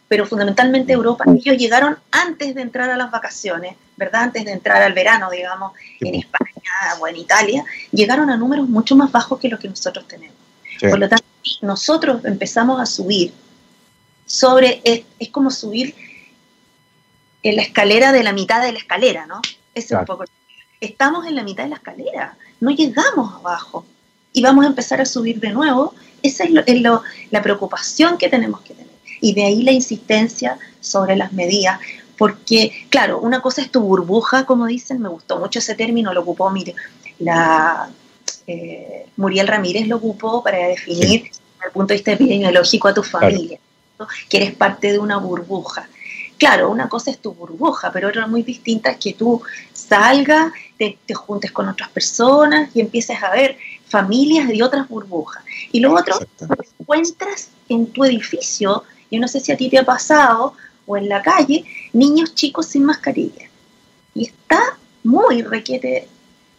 pero fundamentalmente Europa, ellos llegaron antes de entrar a las vacaciones, ¿verdad? Antes de entrar al verano, digamos, en España o en Italia, llegaron a números mucho más bajos que los que nosotros tenemos. Por lo tanto, nosotros empezamos a subir sobre, es, como subir en la escalera de la mitad de la escalera, ¿no? es un poco. Estamos en la mitad de la escalera, no llegamos abajo. y vamos a empezar a subir de nuevo. Esa es, la preocupación que tenemos que tener. Y de ahí la insistencia sobre las medidas, porque, claro, una cosa es tu burbuja, como dicen, me gustó mucho ese término, lo ocupó, mire, la eh, Muriel Ramírez lo ocupó para definir, desde el punto de vista epidemiológico, a tu familia, que eres parte de una burbuja. Claro, una cosa es tu burbuja, pero otra muy distinta es que tú salgas, te, te juntes con otras personas y empieces a ver familias de otras burbujas. Y lo otro, encuentras en tu edificio, yo no sé si a ti te ha pasado, o en la calle, niños chicos sin mascarilla. Y está muy requete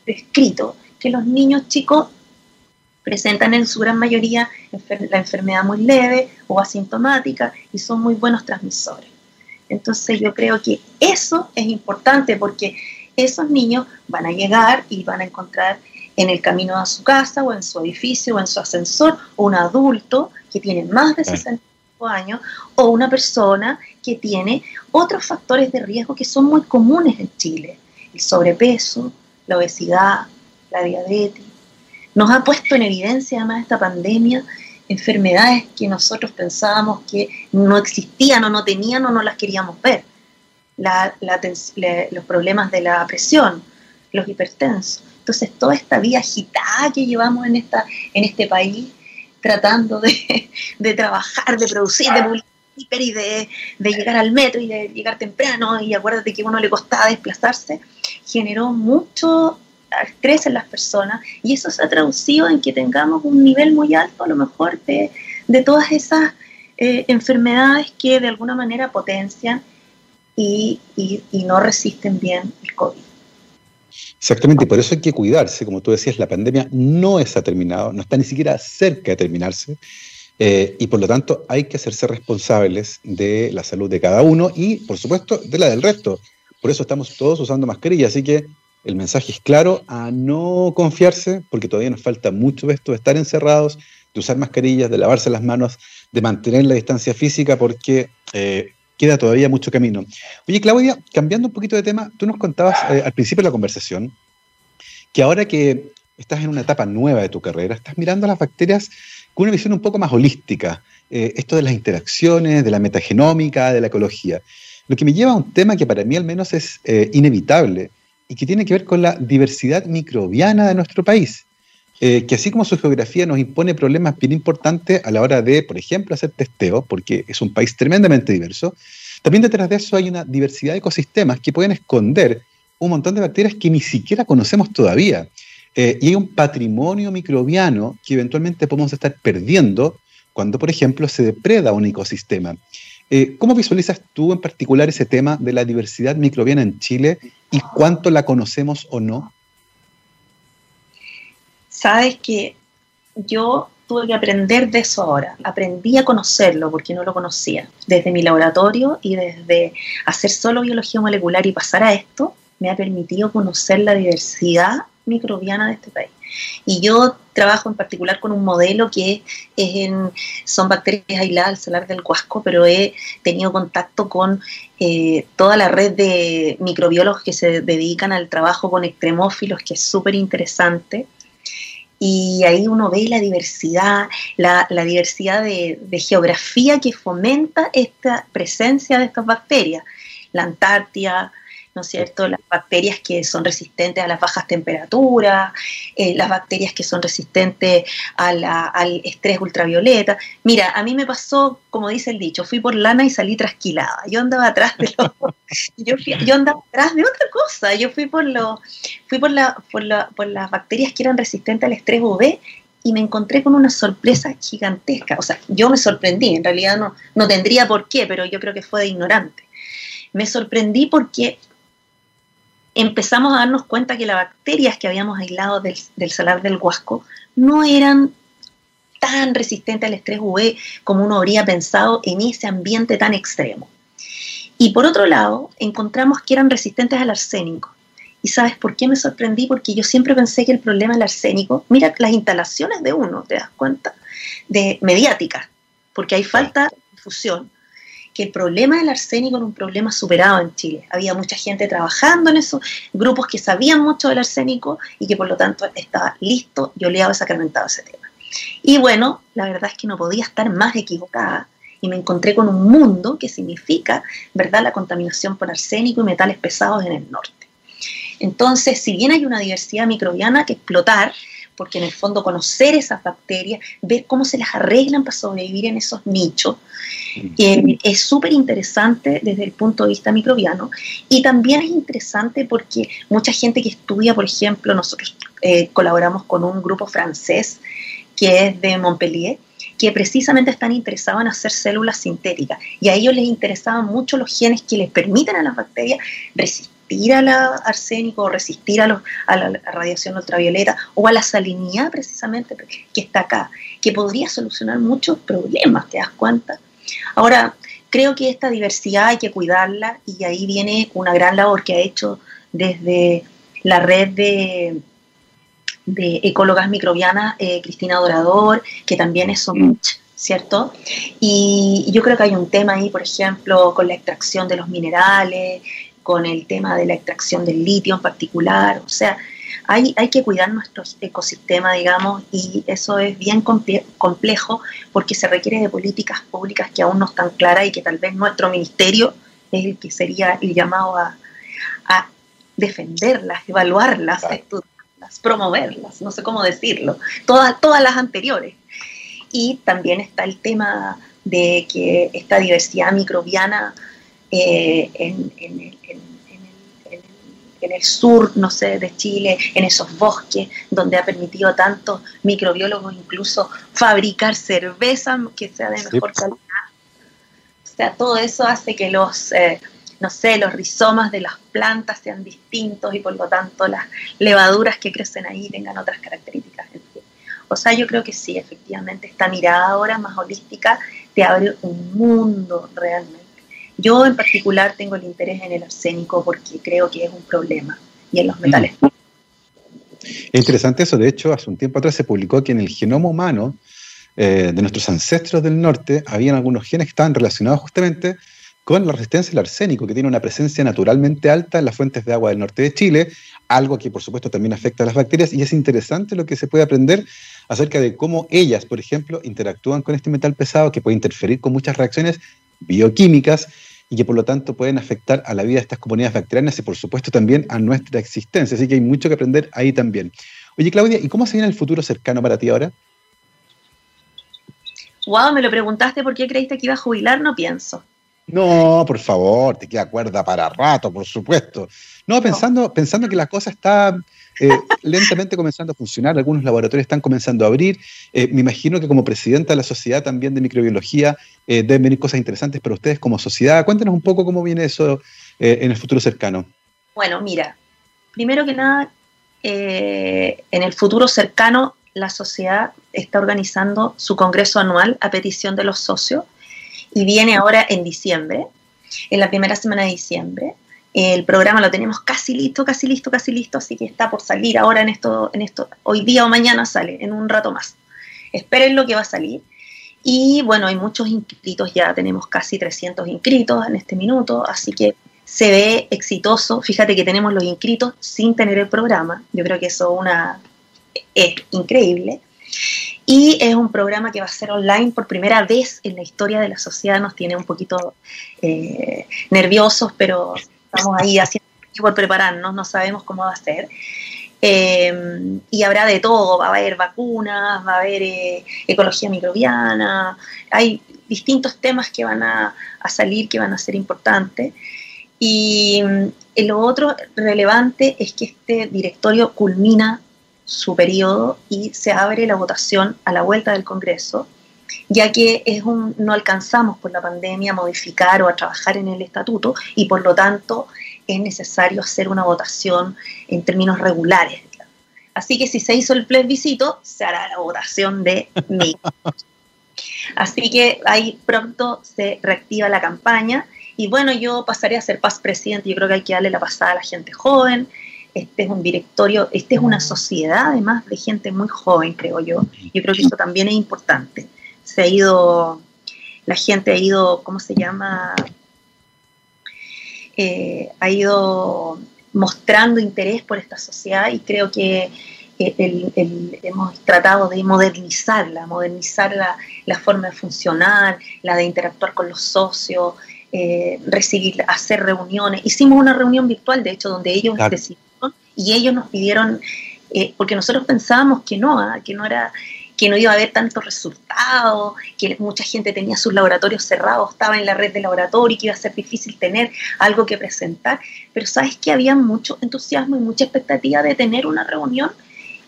descrito que los niños chicos presentan en su gran mayoría la enfermedad muy leve o asintomática y son muy buenos transmisores. Entonces yo creo que eso es importante porque esos niños van a llegar y van a encontrar en el camino a su casa o en su edificio o en su ascensor un adulto que tiene más de 65 años o una persona que tiene otros factores de riesgo que son muy comunes en Chile. El sobrepeso, la obesidad, la diabetes. Nos ha puesto en evidencia además esta pandemia enfermedades que nosotros pensábamos que no existían o no tenían o no las queríamos ver. los problemas de la presión, los hipertensos. Entonces, toda esta vida agitada que llevamos en, esta, en este país, tratando de, de trabajar, de producir, de publicar y de, de, llegar al metro y de llegar temprano, y acuérdate que a uno le costaba desplazarse, generó mucho estrés en las personas y eso se ha traducido en que tengamos un nivel muy alto a lo mejor de, de todas esas eh, enfermedades que de alguna manera potencian y, y, no resisten bien el COVID. Exactamente, por eso hay que cuidarse. Como tú decías, la pandemia no está terminado, no está ni siquiera cerca de terminarse. Eh, y por lo tanto hay que hacerse responsables de la salud de cada uno y, por supuesto, de la del resto. Por eso estamos todos usando mascarilla. Así que el mensaje es claro, a no confiarse, porque todavía nos falta mucho de esto, de estar encerrados, de usar mascarillas, de lavarse las manos, de mantener la distancia física, porque eh, queda todavía mucho camino. Oye, Claudia, cambiando un poquito de tema, tú nos contabas eh, al principio de la conversación que ahora que estás en una etapa nueva de tu carrera, estás mirando a las bacterias con una visión un poco más holística, eh, esto de las interacciones, de la metagenómica, de la ecología. Lo que me lleva a un tema que para mí al menos es inevitable y que tiene que ver con la diversidad microbiana de nuestro país. que así como su geografía nos impone problemas bien importantes a la hora de, por ejemplo, hacer testeo, porque es un país tremendamente diverso, también detrás de eso hay una diversidad de ecosistemas que pueden esconder un montón de bacterias que ni siquiera conocemos todavía. Eh, y hay un patrimonio microbiano que eventualmente podemos estar perdiendo cuando, por ejemplo, se depreda un ecosistema. Eh, ¿Cómo visualizas tú en particular ese tema de la diversidad microbiana en Chile y cuánto la conocemos o no? Sabes que yo tuve que aprender de eso ahora. Aprendí a conocerlo porque no lo conocía. Desde mi laboratorio y desde hacer solo biología molecular y pasar a esto, me ha permitido conocer la diversidad microbiana de este país. Y yo trabajo en particular con un modelo que es en, son bacterias aisladas al salar del Huasco, pero he tenido contacto con eh, toda la red de microbiólogos que se dedican al trabajo con extremófilos, que es súper interesante y ahí uno ve la diversidad, la, diversidad de, geografía que fomenta esta presencia de estas bacterias. La Antártida, ¿no es cierto? Las bacterias que son resistentes a las bajas temperaturas, eh, las bacterias que son resistentes al estrés ultravioleta. Mira, a mí me pasó, como dice el dicho, fui por lana y salí trasquilada. Yo andaba atrás de lo, yo, andaba atrás de otra cosa. Yo fui por lo, fui por la, por, por las bacterias que eran resistentes al estrés UV y me encontré con una sorpresa gigantesca. O sea, yo me sorprendí, en realidad no, no tendría por qué, pero yo creo que fue de ignorante. Me sorprendí porque empezamos a darnos cuenta que las bacterias que habíamos aislado del, salar del Huasco no eran tan resistentes al estrés UV como uno habría pensado en ese ambiente tan extremo. Y por otro lado, encontramos que eran resistentes al arsénico. ¿Y sabes por qué me sorprendí? Porque yo siempre pensé que el problema del arsénico, mira las instalaciones de uno, ¿te das cuenta? De mediática, porque hay falta de difusión. Que el problema del arsénico era un problema superado en Chile. Había mucha gente trabajando en esos grupos que sabían mucho del arsénico y que por lo tanto estaba listo y oleado y sacramentado ese tema. Y bueno, la verdad es que no podía estar más equivocada y me encontré con un mundo que significa, ¿verdad?, la contaminación por arsénico y metales pesados en el norte. Entonces, si bien hay una diversidad microbiana que explotar, porque en el fondo conocer esas bacterias, ver cómo se las arreglan para sobrevivir en esos nichos, eh, es súper interesante desde el punto de vista microbiano. Y también es interesante porque mucha gente que estudia, por ejemplo, nosotros eh, colaboramos con un grupo francés que es de Montpellier, que precisamente están interesados en hacer células sintéticas. Y a ellos les interesaban mucho los genes que les permiten a las bacterias resistir resistir al arsénico o resistir a, la radiación ultravioleta o a la salinidad precisamente que está acá, que podría solucionar muchos problemas, ¿te das cuenta? Ahora, creo que esta diversidad hay que cuidarla y ahí viene una gran labor que ha hecho desde la red de, de ecólogas microbianas, eh, Cristina Dorador, que también es SOMICH, ¿cierto? Y yo creo que hay un tema ahí, por ejemplo, con la extracción de los minerales, con el tema de la extracción del litio en particular. O sea, hay, hay que cuidar nuestro ecosistema, digamos, y eso es bien complejo porque se requiere de políticas públicas que aún no están claras y que tal vez nuestro ministerio es el que sería el llamado a, defenderlas, evaluarlas, estudiarlas, promoverlas, no sé cómo decirlo, todas, todas las anteriores. Y también está el tema de que esta diversidad microbiana eh, en, el, sur, no sé, de Chile, en esos bosques, donde ha permitido tantos microbiólogos incluso fabricar cerveza que sea de mejor calidad. O sea, todo eso hace que los, eh, no sé, los rizomas de las plantas sean distintos y por lo tanto las levaduras que crecen ahí tengan otras características. O sea, yo creo que sí, efectivamente, esta mirada ahora más holística te abre un mundo realmente yo en particular tengo el interés en el arsénico porque creo que es un problema y en los mm. metales. Es interesante eso, de hecho, hace un tiempo atrás se publicó que en el genoma humano eh, de nuestros ancestros del norte habían algunos genes que estaban relacionados justamente con la resistencia al arsénico, que tiene una presencia naturalmente alta en las fuentes de agua del norte de Chile, algo que por supuesto también afecta a las bacterias, y es interesante lo que se puede aprender acerca de cómo ellas, por ejemplo, interactúan con este metal pesado que puede interferir con muchas reacciones bioquímicas y que por lo tanto pueden afectar a la vida de estas comunidades bacterianas y por supuesto también a nuestra existencia. Así que hay mucho que aprender ahí también. Oye, Claudia, ¿y cómo se viene el futuro cercano para ti ahora? Wow, me lo preguntaste por qué creíste que iba a jubilar, no pienso. No, por favor, te queda cuerda para rato, por supuesto. No, pensando, pensando que la cosa está eh, lentamente comenzando a funcionar, algunos laboratorios están comenzando a abrir. Eh, me imagino que como presidenta de la sociedad también de microbiología eh, deben venir cosas interesantes para ustedes como sociedad. Cuéntenos un poco cómo viene eso en el futuro cercano. Bueno, mira, primero que nada, en el futuro cercano la sociedad está organizando su congreso anual a petición de los socios y viene ahora en diciembre, en la primera semana de diciembre. El programa lo tenemos casi listo, casi listo, casi listo, así que está por salir ahora en esto, en esto, hoy día o mañana sale, en un rato más. Esperen lo que va a salir. Y bueno, hay muchos inscritos ya, tenemos casi 300 inscritos en este minuto, así que se ve exitoso. Fíjate que tenemos los inscritos sin tener el programa. Yo creo que eso una, es increíble. Y es un programa que va a ser online por primera vez en la historia de la sociedad. Nos tiene un poquito eh, nerviosos, pero estamos ahí haciendo por prepararnos, no sabemos cómo va a ser. Eh, y habrá de todo, va a haber vacunas, va a haber eh, ecología microbiana, hay distintos temas que van a, salir que van a ser importantes. Y eh, lo otro relevante es que este directorio culmina su periodo y se abre la votación a la vuelta del Congreso ya que es un, no alcanzamos por la pandemia a modificar o a trabajar en el estatuto y por lo tanto es necesario hacer una votación en términos regulares. Así que si se hizo el plebiscito, se hará la votación de mí. Así que ahí pronto se reactiva la campaña y bueno, yo pasaré a ser paz presidente, yo creo que hay que darle la pasada a la gente joven, este es un directorio, este es una sociedad además de gente muy joven, creo yo. Yo creo que eso también es importante se ha ido, la gente ha ido, ¿cómo se llama? Eh, ha ido mostrando interés por esta sociedad y creo que hemos tratado de modernizarla, modernizar la, forma de funcionar, la de interactuar con los socios, eh, recibir, hacer reuniones. Hicimos una reunión virtual, de hecho, donde ellos decidieron y ellos nos pidieron, eh, porque nosotros pensábamos que no, ¿ah? que no era que no iba a haber tantos resultados, que mucha gente tenía sus laboratorios cerrados, estaba en la red de laboratorio y que iba a ser difícil tener algo que presentar, pero sabes que había mucho entusiasmo y mucha expectativa de tener una reunión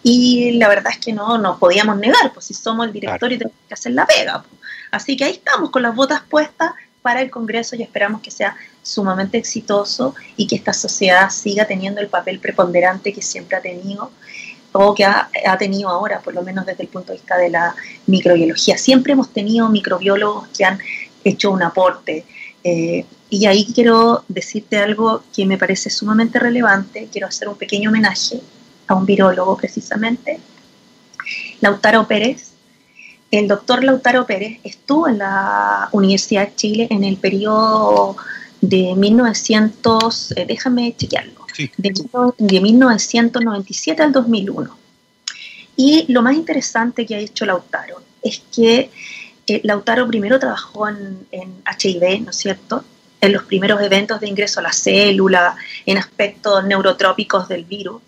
y la verdad es que no nos podíamos negar, pues si somos el directorio tenemos que hacer la pega. Pues. Así que ahí estamos con las botas puestas para el Congreso y esperamos que sea sumamente exitoso y que esta sociedad siga teniendo el papel preponderante que siempre ha tenido o que ha, tenido ahora, por lo menos desde el punto de vista de la microbiología. Siempre hemos tenido microbiólogos que han hecho un aporte. Eh, y ahí quiero decirte algo que me parece sumamente relevante. Quiero hacer un pequeño homenaje a un virólogo precisamente, Lautaro Pérez. El doctor Lautaro Pérez estuvo en la Universidad de Chile en el periodo de 1900, eh, déjame chequearlo, de, 1997 al 2001. Y lo más interesante que ha hecho Lautaro es que eh, Lautaro primero trabajó en, HIV, ¿no es cierto? En los primeros eventos de ingreso a la célula, en aspectos neurotrópicos del virus,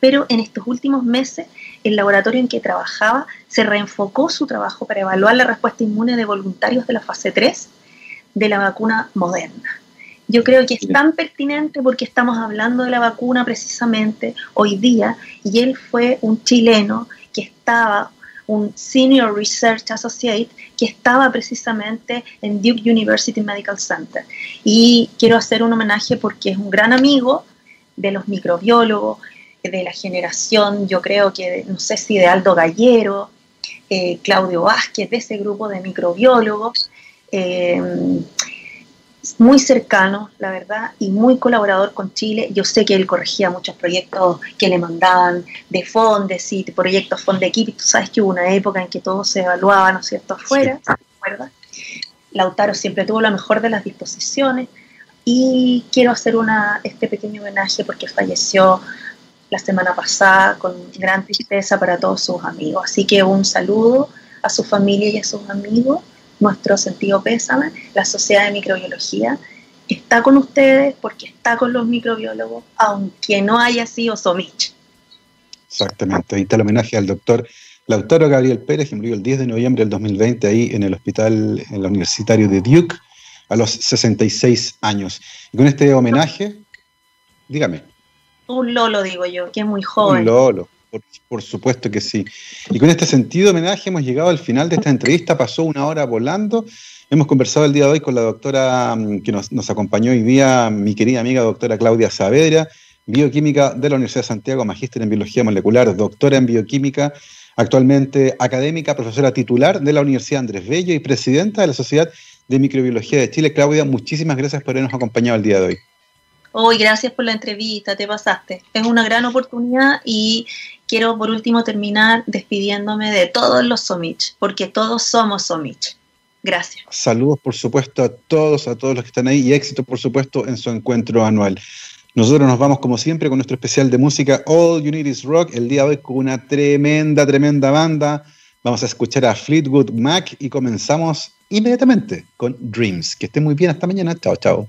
pero en estos últimos meses el laboratorio en que trabajaba se reenfocó su trabajo para evaluar la respuesta inmune de voluntarios de la fase 3 de la vacuna moderna. Yo creo que es tan pertinente porque estamos hablando de la vacuna precisamente hoy día y él fue un chileno que estaba, un Senior Research Associate, que estaba precisamente en Duke University Medical Center. Y quiero hacer un homenaje porque es un gran amigo de los microbiólogos, de la generación, yo creo que, no sé si de Aldo Gallero, eh, Claudio Vázquez, de ese grupo de microbiólogos. Eh, muy cercano, la verdad, y muy colaborador con Chile. Yo sé que él corregía muchos proyectos que le mandaban de fondes y proyectos equipo Tú sabes que hubo una época en que todo se evaluaba, ¿no es cierto?, afuera, Lautaro siempre tuvo la mejor de las disposiciones y quiero hacer una, este pequeño homenaje porque falleció la semana pasada con gran tristeza para todos sus amigos. Así que un saludo a su familia y a sus amigos nuestro sentido pésame, la Sociedad de Microbiología está con ustedes porque está con los microbiólogos, aunque no haya sido Somich. Exactamente, ahí está el homenaje al doctor Lautaro Gabriel Pérez, que murió el 10 de noviembre del 2020 ahí en el hospital en la universitario de Duke a los 66 años. Y con este homenaje, dígame. Un Lolo, digo yo, que es muy joven. Un Lolo, por, supuesto que sí. Y con este sentido homenaje hemos llegado al final de esta entrevista. Pasó una hora volando. Hemos conversado el día de hoy con la doctora mm, que nos, acompañó hoy día, mi querida amiga doctora Claudia Saavedra, bioquímica de la Universidad de Santiago, magíster en biología molecular, doctora en bioquímica, actualmente académica, profesora titular de la Universidad Andrés Bello y presidenta de la Sociedad de Microbiología de Chile. Claudia, muchísimas gracias por habernos acompañado el día de hoy. Hoy, gracias por la entrevista, te pasaste. Es una gran oportunidad y quiero por último terminar despidiéndome de todos los Somich, porque todos somos Somich. Gracias. Saludos, por supuesto, a todos, a todos los que están ahí y éxito, por supuesto, en su encuentro anual. Nosotros nos vamos, como siempre, con nuestro especial de música All You Need Is Rock, el día de hoy con una tremenda, tremenda banda. Vamos a escuchar a Fleetwood Mac y comenzamos inmediatamente con Dreams. Que estén muy bien, hasta mañana. Chao, chao.